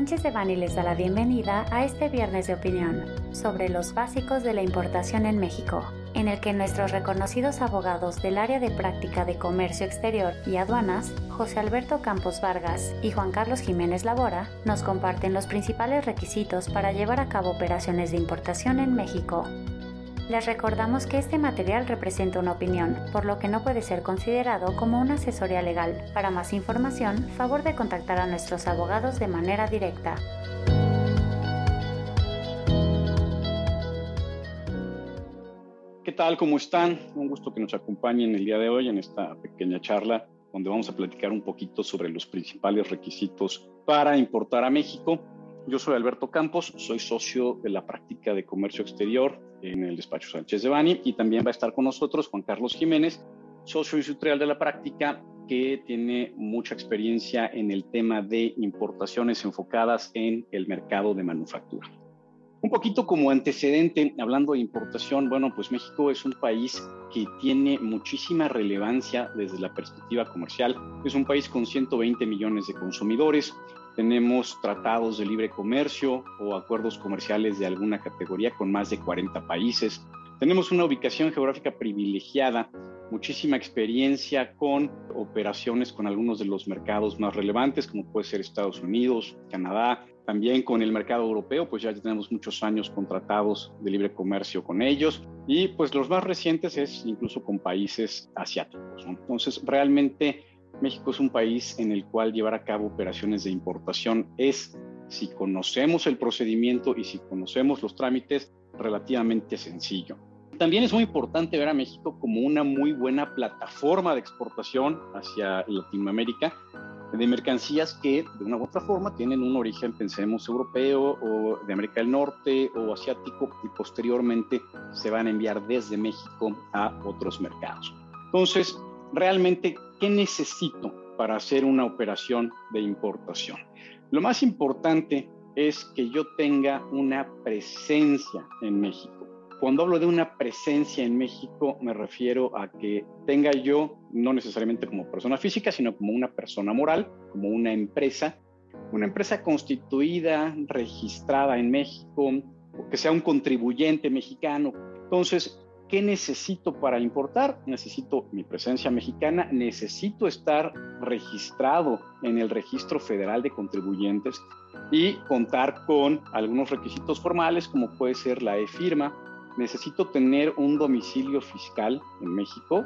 Sánchez de Bani les da la bienvenida a este viernes de opinión sobre los básicos de la importación en México, en el que nuestros reconocidos abogados del área de práctica de comercio exterior y aduanas, José Alberto Campos Vargas y Juan Carlos Jiménez Labora, nos comparten los principales requisitos para llevar a cabo operaciones de importación en México. Les recordamos que este material representa una opinión, por lo que no puede ser considerado como una asesoría legal. Para más información, favor de contactar a nuestros abogados de manera directa. ¿Qué tal? ¿Cómo están? Un gusto que nos acompañen el día de hoy en esta pequeña charla donde vamos a platicar un poquito sobre los principales requisitos para importar a México. Yo soy Alberto Campos, soy socio de la práctica de comercio exterior en el despacho Sánchez de Bani y también va a estar con nosotros Juan Carlos Jiménez, socio industrial de la práctica que tiene mucha experiencia en el tema de importaciones enfocadas en el mercado de manufactura. Un poquito como antecedente, hablando de importación, bueno, pues México es un país que tiene muchísima relevancia desde la perspectiva comercial. Es un país con 120 millones de consumidores, tenemos tratados de libre comercio o acuerdos comerciales de alguna categoría con más de 40 países. Tenemos una ubicación geográfica privilegiada, muchísima experiencia con operaciones con algunos de los mercados más relevantes, como puede ser Estados Unidos, Canadá, también con el mercado europeo, pues ya tenemos muchos años con tratados de libre comercio con ellos y pues los más recientes es incluso con países asiáticos. Entonces, realmente México es un país en el cual llevar a cabo operaciones de importación es, si conocemos el procedimiento y si conocemos los trámites, relativamente sencillo. También es muy importante ver a México como una muy buena plataforma de exportación hacia Latinoamérica de mercancías que de una u otra forma tienen un origen, pensemos, europeo o de América del Norte o asiático y posteriormente se van a enviar desde México a otros mercados. Entonces, realmente, ¿qué necesito para hacer una operación de importación? Lo más importante es que yo tenga una presencia en México. Cuando hablo de una presencia en México, me refiero a que tenga yo, no necesariamente como persona física, sino como una persona moral, como una empresa, una empresa constituida, registrada en México, que sea un contribuyente mexicano. Entonces, ¿Qué necesito para importar? Necesito mi presencia mexicana, necesito estar registrado en el Registro Federal de Contribuyentes y contar con algunos requisitos formales como puede ser la e-firma. Necesito tener un domicilio fiscal en México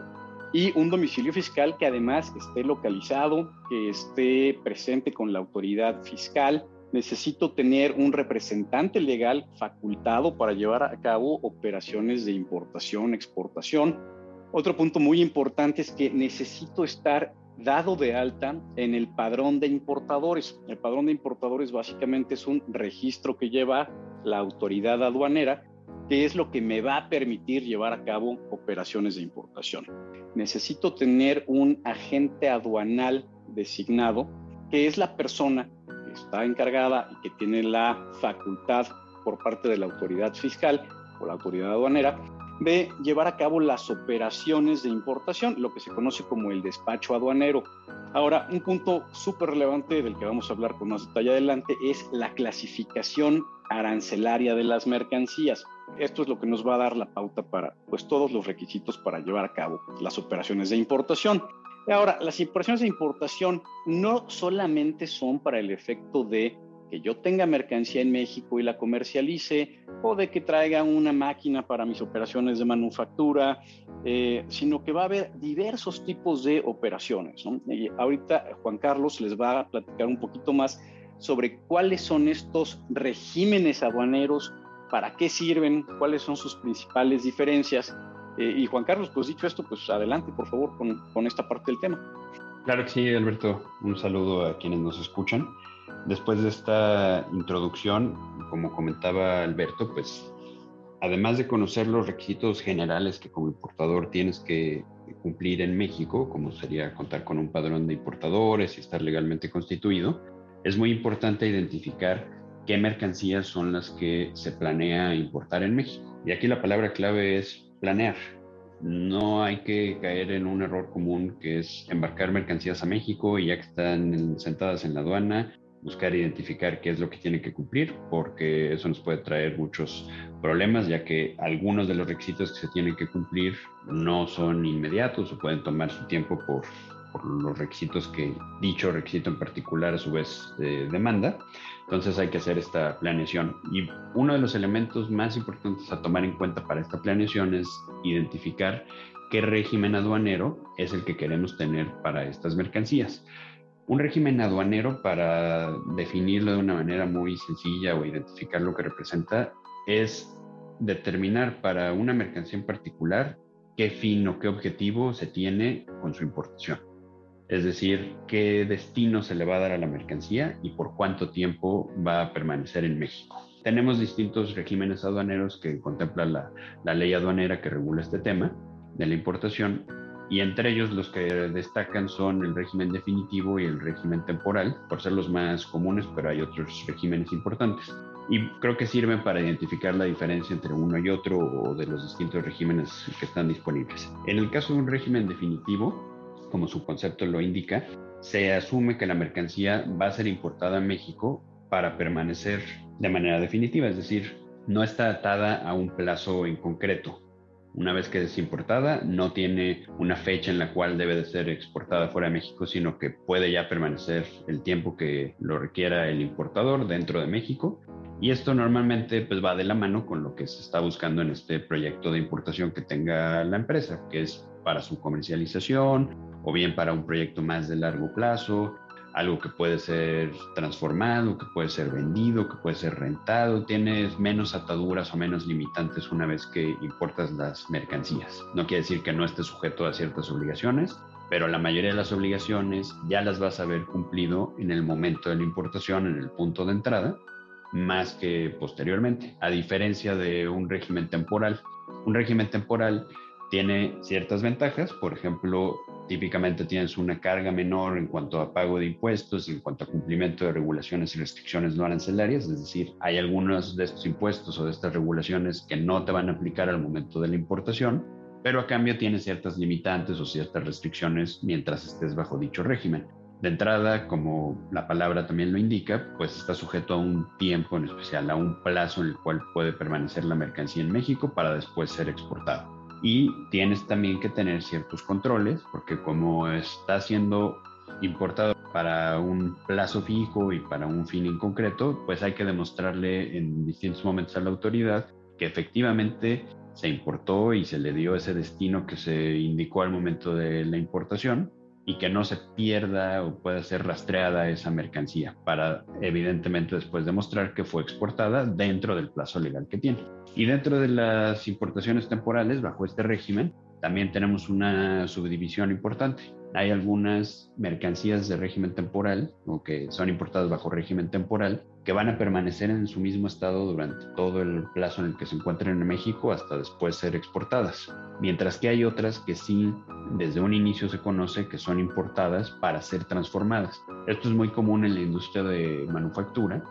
y un domicilio fiscal que además esté localizado, que esté presente con la autoridad fiscal, necesito tener un representante legal facultado para llevar a cabo operaciones de importación, exportación. Otro punto muy importante es que necesito estar dado de alta en el padrón de importadores. El padrón de importadores básicamente es un registro que lleva la autoridad aduanera, que es lo que me va a permitir llevar a cabo operaciones de importación. Necesito tener un agente aduanal designado, que es la persona está encargada y que tiene la facultad por parte de la autoridad fiscal o la autoridad aduanera de llevar a cabo las operaciones de importación, lo que se conoce como el despacho aduanero. Ahora, un punto súper relevante del que vamos a hablar con más detalle adelante es la clasificación arancelaria de las mercancías. Esto es lo que nos va a dar la pauta para pues todos los requisitos para llevar a cabo las operaciones de importación. Ahora, las operaciones de importación no solamente son para el efecto de que yo tenga mercancía en México y la comercialice, o de que traiga una máquina para mis operaciones de manufactura, eh, sino que va a haber diversos tipos de operaciones. Ahorita Juan Carlos les va a platicar un poquito más sobre cuáles son estos regímenes aduaneros, para qué sirven, cuáles son sus principales diferencias eh, y Juan Carlos, pues dicho esto, pues adelante, por favor, con, con esta parte del tema. Claro que sí, Alberto. Un saludo a quienes nos escuchan. Después de esta introducción, como comentaba Alberto, pues además de conocer los requisitos generales que como importador tienes que cumplir en México, como sería contar con un padrón de importadores y estar legalmente constituido, es muy importante identificar qué mercancías son las que se planea importar en México. Y aquí la palabra clave es planear. No hay que caer en un error común que es embarcar mercancías a México y ya que están sentadas en la aduana, buscar identificar qué es lo que tiene que cumplir, porque eso nos puede traer muchos problemas, ya que algunos de los requisitos que se tienen que cumplir no son inmediatos o pueden tomar su tiempo por, por los requisitos que dicho requisito en particular a su vez eh, demanda. Entonces hay que hacer esta planeación. Y uno de los elementos más importantes a tomar en cuenta para esta planeación es identificar qué régimen aduanero es el que queremos tener para estas mercancías. Un régimen aduanero, para definirlo de una manera muy sencilla o identificar lo que representa, es determinar para una mercancía en particular qué fin o qué objetivo se tiene con su importación es decir, qué destino se le va a dar a la mercancía y por cuánto tiempo va a permanecer en México. Tenemos distintos regímenes aduaneros que contempla la, ley aduanera que regula este tema de la importación y entre ellos los que destacan son el régimen definitivo y el régimen temporal, por ser los más comunes, pero hay otros regímenes importantes. Y creo que sirven para identificar la diferencia entre uno y otro o de los distintos regímenes que están disponibles. En el caso de un régimen definitivo, como su concepto lo indica, se asume que la mercancía va a ser importada a México para permanecer de manera definitiva, es decir, no está atada a un plazo en concreto. Una vez que es importada, no tiene una fecha en la cual debe de ser exportada fuera de México, sino que puede ya permanecer el tiempo que lo requiera el importador dentro de México. Y esto normalmente pues va de la mano con lo que se está buscando en este proyecto de importación que tenga la empresa, que es para su comercialización o bien para un proyecto más de largo plazo, algo que puede ser transformado, que puede ser vendido, que puede ser rentado, tienes menos ataduras o menos limitantes una vez que importas las mercancías. No quiere decir que no estés sujeto a ciertas obligaciones, pero la mayoría de las obligaciones ya las vas a haber cumplido en el momento de la importación, en el punto de entrada, más que posteriormente, a diferencia de un régimen temporal. Un régimen temporal tiene ciertas ventajas, por ejemplo, típicamente tienes una carga menor en cuanto a pago de impuestos, en cuanto a cumplimiento de regulaciones y restricciones no arancelarias, es decir, hay algunos de estos impuestos o de estas regulaciones que no te van a aplicar al momento de la importación, pero a cambio tienes ciertas limitantes o ciertas restricciones mientras estés bajo dicho régimen. De entrada, como la palabra también lo indica, pues está sujeto a un tiempo en especial, a un plazo en el cual puede permanecer la mercancía en México para después ser exportada y tienes también que tener ciertos controles porque como está siendo importado para un plazo fijo y para un fin en concreto, pues hay que demostrarle en distintos momentos a la autoridad que efectivamente se importó y se le dio ese destino que se indicó al momento de la importación y que no se pierda o pueda ser rastreada esa mercancía para evidentemente después demostrar que fue exportada dentro del plazo legal que tiene. Y dentro de las importaciones temporales, bajo este régimen, también tenemos una subdivisión importante. Hay algunas mercancías de régimen temporal o que son importadas bajo régimen temporal que van a permanecer en su mismo estado durante todo el plazo en el que se encuentren en México hasta después ser exportadas. Mientras que hay otras que sí, desde un inicio se conoce que son importadas para ser transformadas. Esto es muy común en la industria de manufactura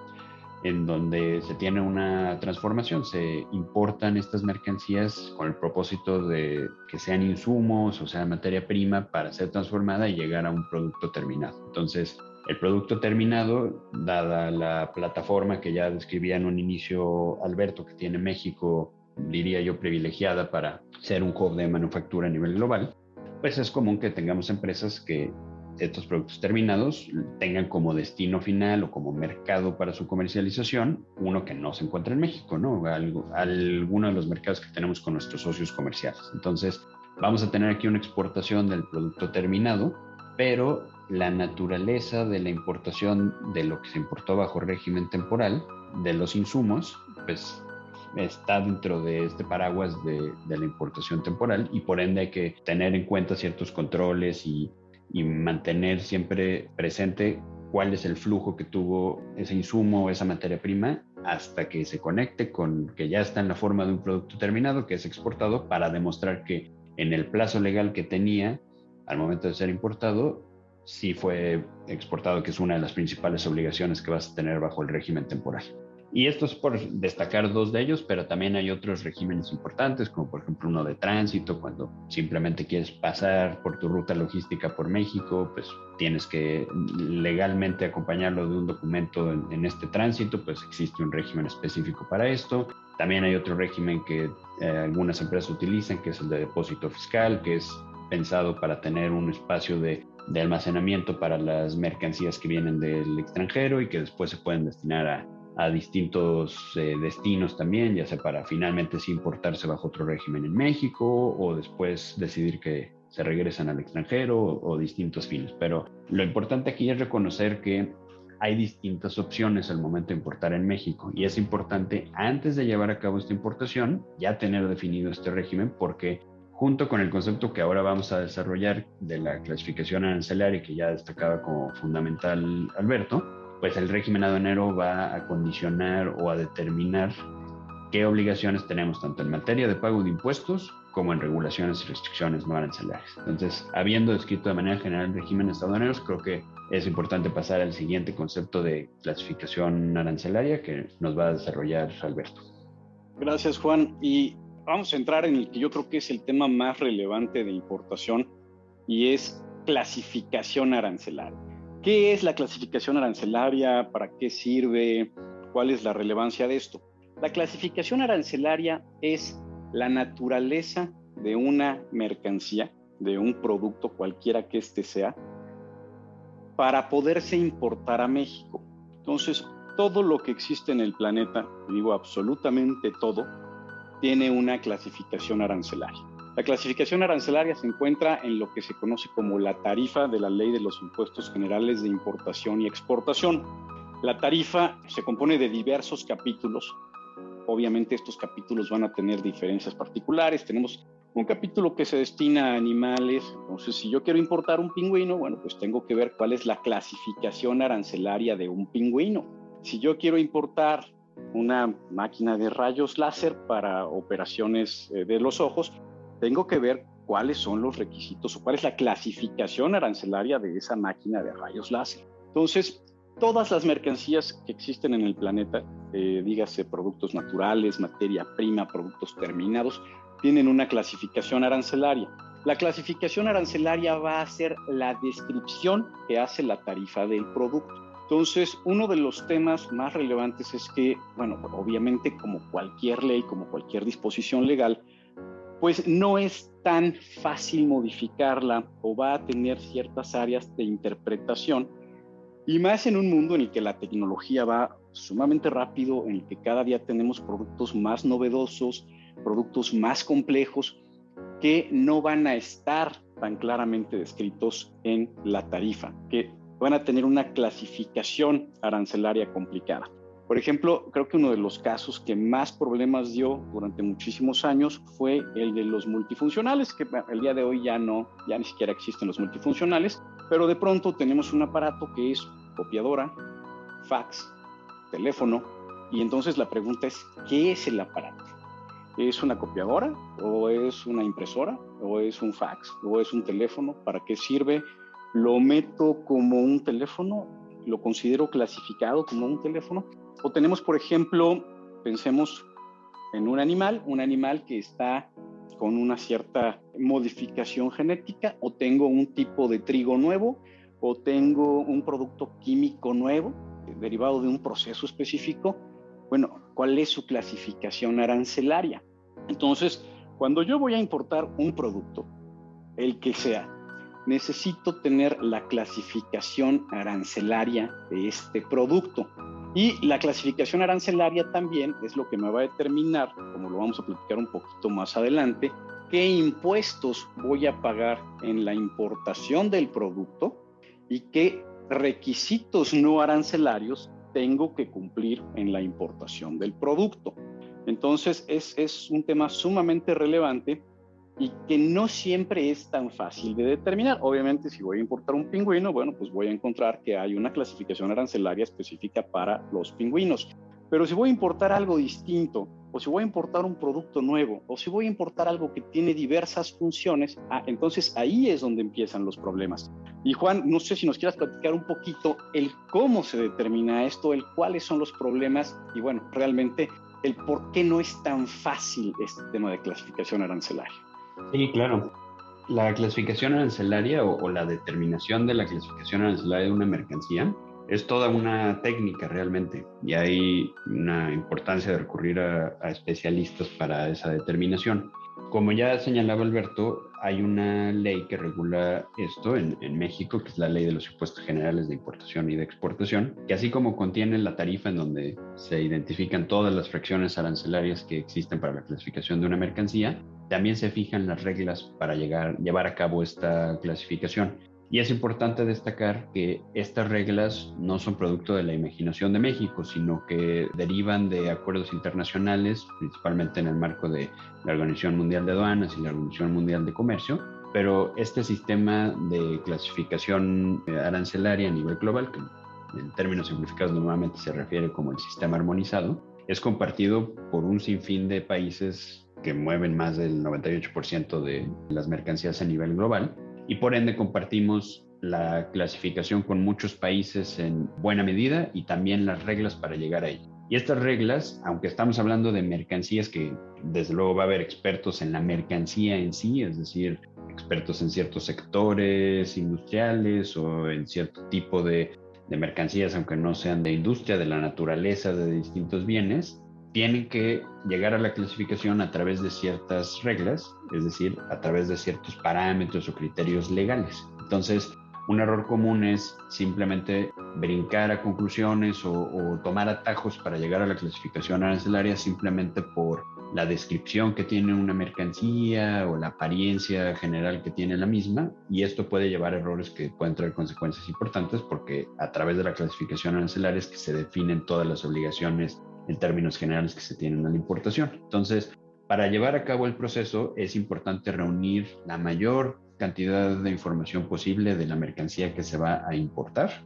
en donde se tiene una transformación, se importan estas mercancías con el propósito de que sean insumos o sea materia prima para ser transformada y llegar a un producto terminado. Entonces, el producto terminado, dada la plataforma que ya describía en un inicio Alberto, que tiene México, diría yo, privilegiada para ser un hub de manufactura a nivel global, pues es común que tengamos empresas que estos productos terminados tengan como destino final o como mercado para su comercialización uno que no se encuentra en México, ¿no? Algo, alguno de los mercados que tenemos con nuestros socios comerciales. Entonces, vamos a tener aquí una exportación del producto terminado, pero la naturaleza de la importación de lo que se importó bajo régimen temporal, de los insumos, pues está dentro de este paraguas de, de, la importación temporal y por ende hay que tener en cuenta ciertos controles y y mantener siempre presente cuál es el flujo que tuvo ese insumo o esa materia prima hasta que se conecte con que ya está en la forma de un producto terminado que es exportado para demostrar que en el plazo legal que tenía al momento de ser importado sí fue exportado, que es una de las principales obligaciones que vas a tener bajo el régimen temporal. Y esto es por destacar dos de ellos, pero también hay otros regímenes importantes, como por ejemplo uno de tránsito, cuando simplemente quieres pasar por tu ruta logística por México, pues tienes que legalmente acompañarlo de un documento en, este tránsito, pues existe un régimen específico para esto. También hay otro régimen que eh, algunas empresas utilizan, que es el de depósito fiscal, que es pensado para tener un espacio de, de almacenamiento para las mercancías que vienen del extranjero y que después se pueden destinar a a distintos eh, destinos también, ya sea para finalmente sí importarse bajo otro régimen en México o después decidir que se regresan al extranjero o, distintos fines. Pero lo importante aquí es reconocer que hay distintas opciones al momento de importar en México y es importante antes de llevar a cabo esta importación ya tener definido este régimen porque junto con el concepto que ahora vamos a desarrollar de la clasificación arancelaria que ya destacaba como fundamental Alberto, pues el régimen aduanero va a condicionar o a determinar qué obligaciones tenemos tanto en materia de pago de impuestos como en regulaciones y restricciones no arancelarias. Entonces, habiendo descrito de manera general regímenes aduaneros, creo que es importante pasar al siguiente concepto de clasificación arancelaria que nos va a desarrollar Alberto. Gracias, Juan. Y vamos a entrar en el que yo creo que es el tema más relevante de importación y es clasificación arancelaria. ¿Qué es la clasificación arancelaria? ¿Para qué sirve? ¿Cuál es la relevancia de esto? La clasificación arancelaria es la naturaleza de una mercancía, de un producto cualquiera que éste sea, para poderse importar a México. Entonces, todo lo que existe en el planeta, digo absolutamente todo, tiene una clasificación arancelaria. La clasificación arancelaria se encuentra en lo que se conoce como la tarifa de la Ley de los Impuestos Generales de Importación y Exportación. La tarifa se compone de diversos capítulos. Obviamente estos capítulos van a tener diferencias particulares. Tenemos un capítulo que se destina a animales. Entonces, si yo quiero importar un pingüino, bueno, pues tengo que ver cuál es la clasificación arancelaria de un pingüino. Si yo quiero importar una máquina de rayos láser para operaciones eh, de los ojos, tengo que ver cuáles son los requisitos o cuál es la clasificación arancelaria de esa máquina de rayos láser. Entonces, todas las mercancías que existen en el planeta, eh, dígase productos naturales, materia prima, productos terminados, tienen una clasificación arancelaria. La clasificación arancelaria va a ser la descripción que hace la tarifa del producto. Entonces, uno de los temas más relevantes es que, bueno, obviamente como cualquier ley, como cualquier disposición legal, pues no es tan fácil modificarla o va a tener ciertas áreas de interpretación y más en un mundo en el que la tecnología va sumamente rápido, en el que cada día tenemos productos más novedosos, productos más complejos que no van a estar tan claramente descritos en la tarifa, que van a tener una clasificación arancelaria complicada. Por ejemplo, creo que uno de los casos que más problemas dio durante muchísimos años fue el de los multifuncionales, que el día de hoy ya no, ya ni siquiera existen los multifuncionales, pero de pronto tenemos un aparato que es copiadora, fax, teléfono, y entonces la pregunta es, ¿qué es el aparato? ¿Es una copiadora o es una impresora o es un fax o es un teléfono? ¿Para qué sirve? ¿Lo meto como un teléfono? ¿Lo considero clasificado como un teléfono? O tenemos, por ejemplo, pensemos en un animal, un animal que está con una cierta modificación genética, o tengo un tipo de trigo nuevo, o tengo un producto químico nuevo derivado de un proceso específico. Bueno, ¿cuál es su clasificación arancelaria? Entonces, cuando yo voy a importar un producto, el que sea, necesito tener la clasificación arancelaria de este producto. Y la clasificación arancelaria también es lo que me va a determinar, como lo vamos a platicar un poquito más adelante, qué impuestos voy a pagar en la importación del producto y qué requisitos no arancelarios tengo que cumplir en la importación del producto. Entonces es, es un tema sumamente relevante y que no siempre es tan fácil de determinar. Obviamente, si voy a importar un pingüino, bueno, pues voy a encontrar que hay una clasificación arancelaria específica para los pingüinos. Pero si voy a importar algo distinto, o si voy a importar un producto nuevo, o si voy a importar algo que tiene diversas funciones, ah, entonces ahí es donde empiezan los problemas. Y Juan, no sé si nos quieras platicar un poquito el cómo se determina esto, el cuáles son los problemas y bueno, realmente el por qué no es tan fácil este tema de clasificación arancelaria. Sí, claro. La clasificación arancelaria o, la determinación de la clasificación arancelaria de una mercancía es toda una técnica realmente y hay una importancia de recurrir a especialistas para esa determinación. Como ya señalaba Alberto, hay una ley que regula esto en, México, que es la ley de los impuestos generales de importación y de exportación, que así como contiene la tarifa en donde se identifican todas las fracciones arancelarias que existen para la clasificación de una mercancía, también se fijan las reglas para llevar a cabo esta clasificación. Y es importante destacar que estas reglas no son producto de la imaginación de México, sino que derivan de acuerdos internacionales, principalmente en el marco de la Organización Mundial de Aduanas y la Organización Mundial de Comercio. Pero este sistema de clasificación arancelaria a nivel global, que en términos simplificados normalmente se refiere como el sistema armonizado, es compartido por un sinfín de países que mueven más del 98% de las mercancías a nivel global y por ende compartimos la clasificación con muchos países en buena medida y también las reglas para llegar a ello. Y estas reglas, aunque estamos hablando de mercancías que desde luego va a haber expertos en la mercancía en sí, es decir, expertos en ciertos sectores industriales o en cierto tipo de, de mercancías, aunque no sean de industria, de la naturaleza, de distintos bienes, tienen que llegar a la clasificación a través de ciertas reglas, es decir, a través de ciertos parámetros o criterios legales. Entonces, un error común es simplemente brincar a conclusiones o, tomar atajos para llegar a la clasificación arancelaria simplemente por la descripción que tiene una mercancía o la apariencia general que tiene la misma y esto puede llevar a errores que pueden traer consecuencias importantes porque a través de la clasificación arancelaria es que se definen todas las obligaciones en términos generales que se tienen a la importación. Entonces, para llevar a cabo el proceso es importante reunir la mayor cantidad de información posible de la mercancía que se va a importar.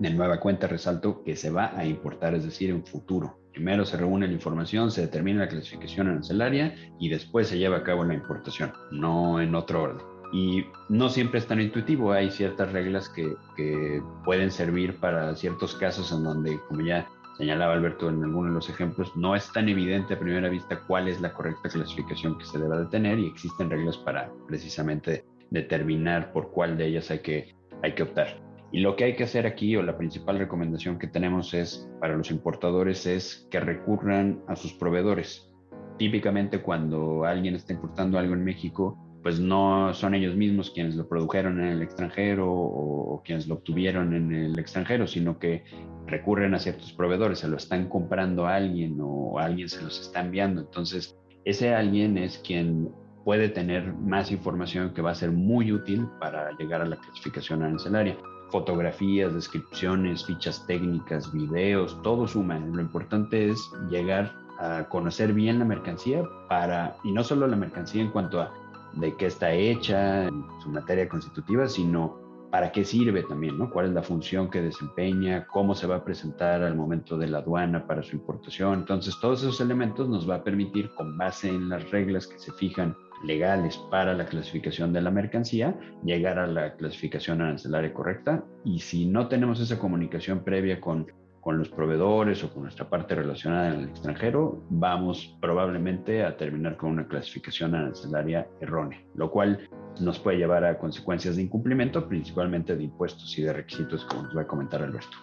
De nueva cuenta resalto que se va a importar, es decir, en futuro. Primero se reúne la información, se determina la clasificación arancelaria y después se lleva a cabo la importación, no en otro orden. Y no siempre es tan intuitivo, hay ciertas reglas que, que pueden servir para ciertos casos en donde, como ya señalaba Alberto en alguno de los ejemplos, no es tan evidente a primera vista cuál es la correcta clasificación que se debe de tener y existen reglas para precisamente determinar por cuál de ellas hay que, hay que optar. Y lo que hay que hacer aquí, o la principal recomendación que tenemos es para los importadores, es que recurran a sus proveedores. Típicamente cuando alguien está importando algo en México, pues no son ellos mismos quienes lo produjeron en el extranjero o, quienes lo obtuvieron en el extranjero, sino que recurren a ciertos proveedores, se lo están comprando a alguien o alguien se los está enviando. Entonces, ese alguien es quien puede tener más información que va a ser muy útil para llegar a la clasificación arancelaria. Fotografías, descripciones, fichas técnicas, videos, todo suma. Lo importante es llegar a conocer bien la mercancía para, y no solo la mercancía en cuanto a de qué está hecha, su materia constitutiva, sino para qué sirve también, ¿no? ¿Cuál es la función que desempeña? ¿Cómo se va a presentar al momento de la aduana para su importación? Entonces, todos esos elementos nos va a permitir, con base en las reglas que se fijan legales para la clasificación de la mercancía, llegar a la clasificación arancelaria correcta. Y si no tenemos esa comunicación previa con con los proveedores o con nuestra parte relacionada en el extranjero, vamos probablemente a terminar con una clasificación arancelaria errónea, lo cual nos puede llevar a consecuencias de incumplimiento, principalmente de impuestos y de requisitos, como nos va a comentar Alberto.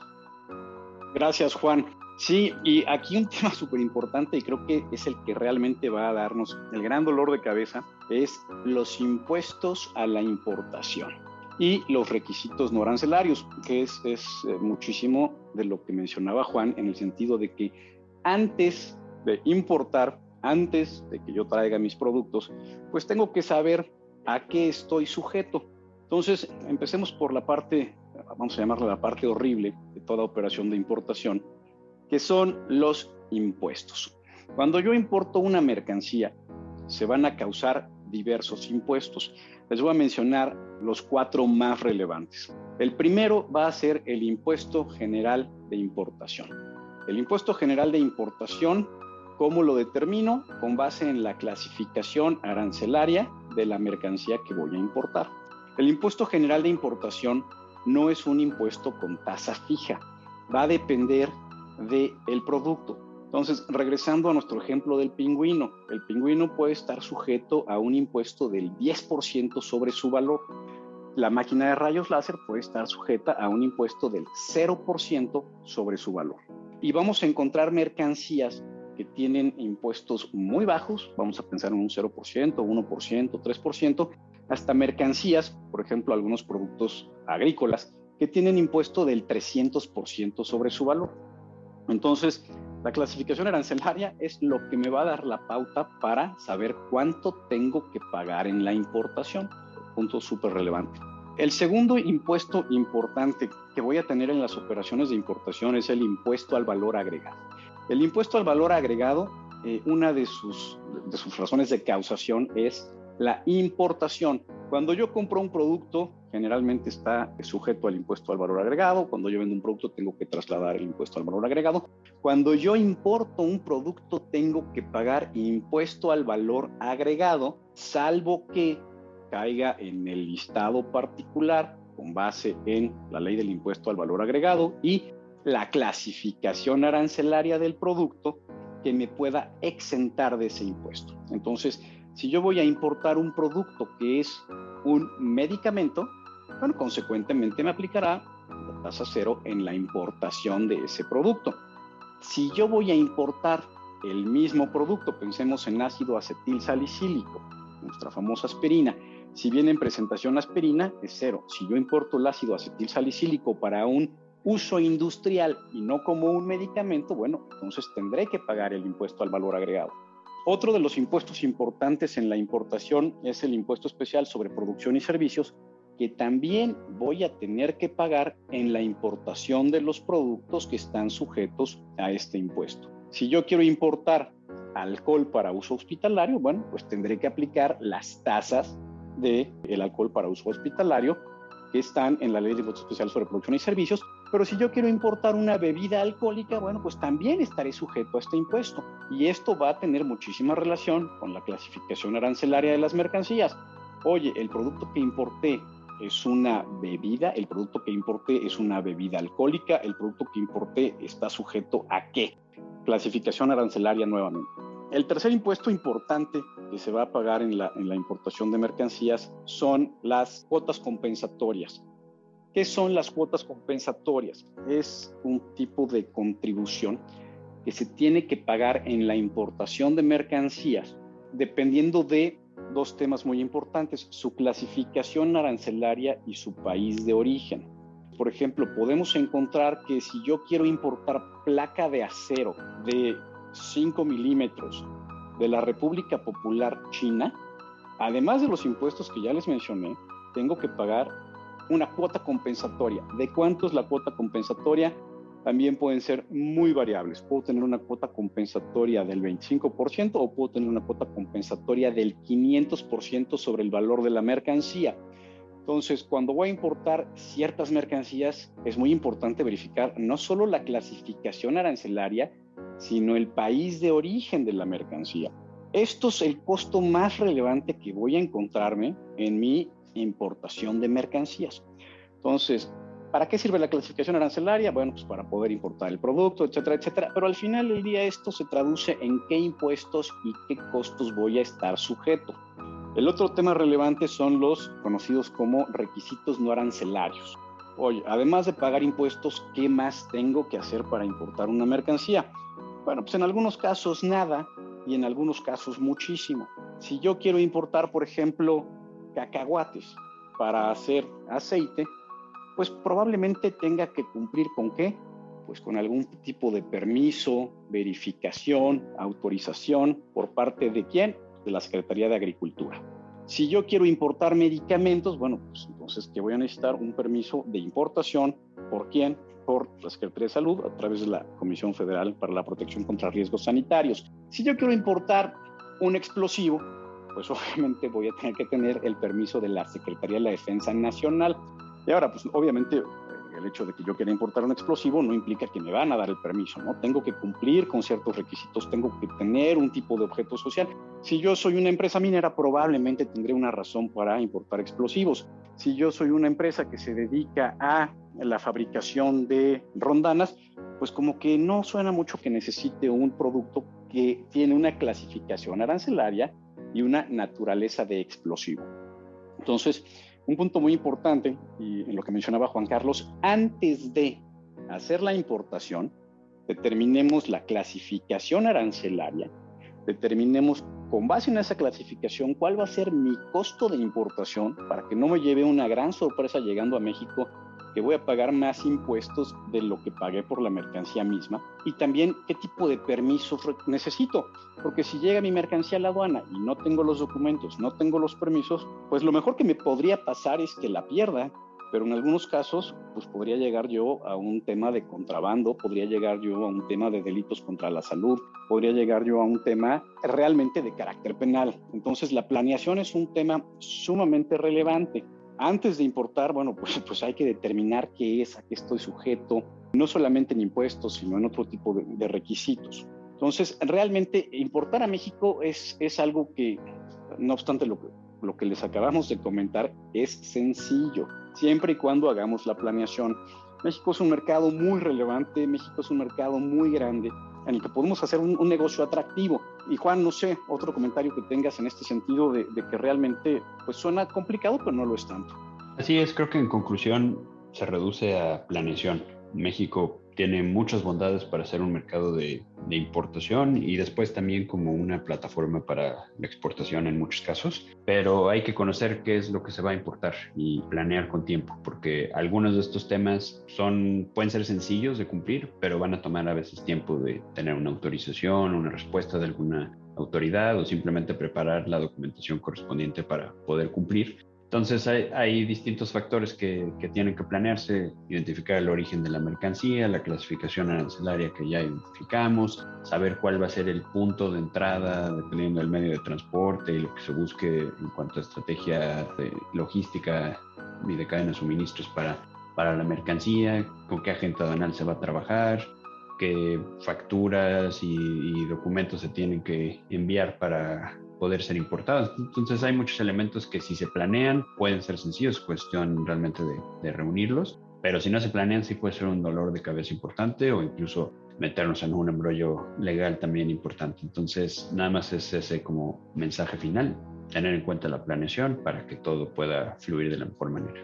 Gracias, Juan. Sí, y aquí un tema súper importante y creo que es el que realmente va a darnos el gran dolor de cabeza, es los impuestos a la importación y los requisitos no arancelarios, que es, eh, muchísimo de lo que mencionaba Juan en el sentido de que antes de importar, antes de que yo traiga mis productos, pues tengo que saber a qué estoy sujeto. Entonces, empecemos por la parte, vamos a llamarla la parte horrible de toda operación de importación, que son los impuestos. Cuando yo importo una mercancía, se van a causar diversos impuestos. Les voy a mencionar los cuatro más relevantes. El primero va a ser el impuesto general de importación. El impuesto general de importación, ¿cómo lo determino? Con base en la clasificación arancelaria de la mercancía que voy a importar. El impuesto general de importación no es un impuesto con tasa fija, va a depender del el producto. Entonces, regresando a nuestro ejemplo del pingüino, el pingüino puede estar sujeto a un impuesto del 10% sobre su valor. La máquina de rayos láser puede estar sujeta a un impuesto del 0% sobre su valor. Y vamos a encontrar mercancías que tienen impuestos muy bajos, vamos a pensar en un 0%, 1%, 3%, hasta mercancías, por ejemplo, algunos productos agrícolas, que tienen impuesto del 300% sobre su valor. Entonces, la clasificación arancelaria es lo que me va a dar la pauta para saber cuánto tengo que pagar en la importación. Punto súper relevante. El segundo impuesto importante que voy a tener en las operaciones de importación es el impuesto al valor agregado. El impuesto al valor agregado, eh, una de sus, de sus razones de causación es la importación. Cuando yo compro un producto, generalmente está sujeto al impuesto al valor agregado. Cuando yo vendo un producto, tengo que trasladar el impuesto al valor agregado. Cuando yo importo un producto, tengo que pagar impuesto al valor agregado, salvo que caiga en el listado particular con base en la ley del impuesto al valor agregado y la clasificación arancelaria del producto que me pueda exentar de ese impuesto. Entonces, si yo voy a importar un producto que es un medicamento, bueno, consecuentemente me aplicará la tasa cero en la importación de ese producto. Si yo voy a importar el mismo producto, pensemos en ácido acetil salicílico, nuestra famosa aspirina, si viene en presentación aspirina, es cero. Si yo importo el ácido acetil salicílico para un uso industrial y no como un medicamento, bueno, entonces tendré que pagar el impuesto al valor agregado. Otro de los impuestos importantes en la importación es el impuesto especial sobre producción y servicios, que también voy a tener que pagar en la importación de los productos que están sujetos a este impuesto. Si yo quiero importar alcohol para uso hospitalario, bueno, pues tendré que aplicar las tasas del el alcohol para uso hospitalario que están en la ley de impuesto especial sobre producción y servicios, pero si yo quiero importar una bebida alcohólica, bueno, pues también estaré sujeto a este impuesto. Y esto va a tener muchísima relación con la clasificación arancelaria de las mercancías. Oye, el producto que importé es una bebida, el producto que importé es una bebida alcohólica, el producto que importé está sujeto a qué? Clasificación arancelaria nuevamente. El tercer impuesto importante que se va a pagar en la, en la importación de mercancías son las cuotas compensatorias. ¿Qué son las cuotas compensatorias? Es un tipo de contribución que se tiene que pagar en la importación de mercancías dependiendo de dos temas muy importantes, su clasificación arancelaria y su país de origen. Por ejemplo, podemos encontrar que si yo quiero importar placa de acero de 5 milímetros de la República Popular China, además de los impuestos que ya les mencioné, tengo que pagar una cuota compensatoria. ¿De cuánto es la cuota compensatoria? También pueden ser muy variables. Puedo tener una cuota compensatoria del 25% o puedo tener una cuota compensatoria del 500% sobre el valor de la mercancía. Entonces, cuando voy a importar ciertas mercancías, es muy importante verificar no solo la clasificación arancelaria, sino el país de origen de la mercancía. Esto es el costo más relevante que voy a encontrarme en mi importación de mercancías. Entonces, ¿para qué sirve la clasificación arancelaria? Bueno, pues para poder importar el producto, etcétera, etcétera. Pero al final del día esto se traduce en qué impuestos y qué costos voy a estar sujeto. El otro tema relevante son los conocidos como requisitos no arancelarios. Oye, además de pagar impuestos, ¿qué más tengo que hacer para importar una mercancía? Bueno, pues en algunos casos nada y en algunos casos muchísimo. Si yo quiero importar, por ejemplo, cacahuates para hacer aceite, pues probablemente tenga que cumplir con qué? Pues con algún tipo de permiso, verificación, autorización por parte de quién? De la Secretaría de Agricultura. Si yo quiero importar medicamentos, bueno, pues entonces que voy a necesitar un permiso de importación. ¿Por quién? Por la Secretaría de Salud a través de la Comisión Federal para la Protección contra Riesgos Sanitarios. Si yo quiero importar un explosivo, pues obviamente voy a tener que tener el permiso de la Secretaría de la Defensa Nacional. Y ahora, pues obviamente el hecho de que yo quiera importar un explosivo no implica que me van a dar el permiso, ¿no? Tengo que cumplir con ciertos requisitos, tengo que tener un tipo de objeto social. Si yo soy una empresa minera, probablemente tendré una razón para importar explosivos. Si yo soy una empresa que se dedica a la fabricación de rondanas, pues como que no suena mucho que necesite un producto que tiene una clasificación arancelaria y una naturaleza de explosivo. Entonces, un punto muy importante, y en lo que mencionaba Juan Carlos, antes de hacer la importación, determinemos la clasificación arancelaria, determinemos con base en esa clasificación cuál va a ser mi costo de importación para que no me lleve una gran sorpresa llegando a México que voy a pagar más impuestos de lo que pagué por la mercancía misma y también qué tipo de permisos necesito, porque si llega mi mercancía a la aduana y no tengo los documentos, no tengo los permisos, pues lo mejor que me podría pasar es que la pierda, pero en algunos casos pues podría llegar yo a un tema de contrabando, podría llegar yo a un tema de delitos contra la salud, podría llegar yo a un tema realmente de carácter penal. Entonces la planeación es un tema sumamente relevante antes de importar, bueno, pues, pues hay que determinar qué es, a qué estoy sujeto, no solamente en impuestos, sino en otro tipo de, requisitos. Entonces, realmente importar a México es, es algo que, no obstante lo que, lo que les acabamos de comentar, es sencillo, siempre y cuando hagamos la planeación. México es un mercado muy relevante, México es un mercado muy grande en el que podemos hacer un, negocio atractivo. Y Juan, no sé, otro comentario que tengas en este sentido de, de, que realmente pues suena complicado, pero no lo es tanto. Así es, creo que en conclusión se reduce a planeación. México tiene muchas bondades para ser un mercado de, importación y después también como una plataforma para la exportación en muchos casos, pero hay que conocer qué es lo que se va a importar y planear con tiempo, porque algunos de estos temas son, pueden ser sencillos de cumplir, pero van a tomar a veces tiempo de tener una autorización, una respuesta de alguna autoridad o simplemente preparar la documentación correspondiente para poder cumplir. Entonces hay, distintos factores que, tienen que planearse, identificar el origen de la mercancía, la clasificación arancelaria que ya identificamos, saber cuál va a ser el punto de entrada dependiendo del medio de transporte y lo que se busque en cuanto a estrategia de logística y de cadena de suministros para, para la mercancía, con qué agente aduanal se va a trabajar, qué facturas y documentos se tienen que enviar para poder ser importadas. Entonces hay muchos elementos que si se planean pueden ser sencillos, cuestión realmente de, reunirlos, pero si no se planean sí puede ser un dolor de cabeza importante o incluso meternos en un embrollo legal también importante. Entonces nada más es ese como mensaje final, tener en cuenta la planeación para que todo pueda fluir de la mejor manera.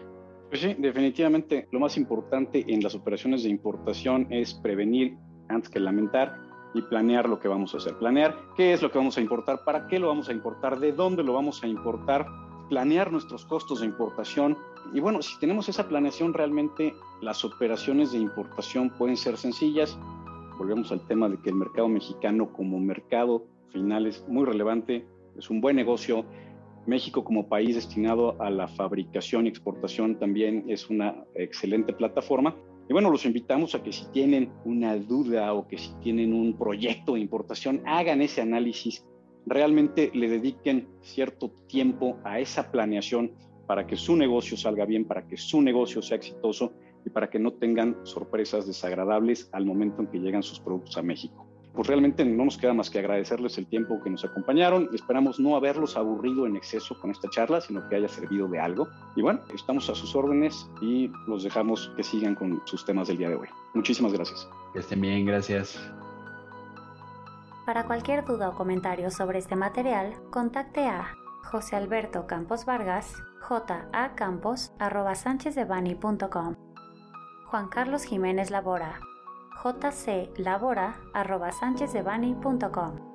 Pues sí, definitivamente lo más importante en las operaciones de importación es prevenir antes que lamentar y planear lo que vamos a hacer. Planear qué es lo que vamos a importar, para qué lo vamos a importar, de dónde lo vamos a importar, planear nuestros costos de importación. Y bueno, si tenemos esa planeación, realmente las operaciones de importación pueden ser sencillas. Volvemos al tema de que el mercado mexicano como mercado final es muy relevante, es un buen negocio. México como país destinado a la fabricación y exportación también es una excelente plataforma y bueno, los invitamos a que si tienen una duda o que si tienen un proyecto de importación, hagan ese análisis, realmente le dediquen cierto tiempo a esa planeación para que su negocio salga bien, para que su negocio sea exitoso y para que no tengan sorpresas desagradables al momento en que llegan sus productos a México pues realmente no nos queda más que agradecerles el tiempo que nos acompañaron. Esperamos no haberlos aburrido en exceso con esta charla, sino que haya servido de algo. Y bueno, estamos a sus órdenes y los dejamos que sigan con sus temas del día de hoy. Muchísimas gracias. Que estén bien, gracias. Para cualquier duda o comentario sobre este material, contacte a José Alberto Campos Vargas, jacampos.com, Juan Carlos Jiménez Labora, jclabora.sanchezdevani.com.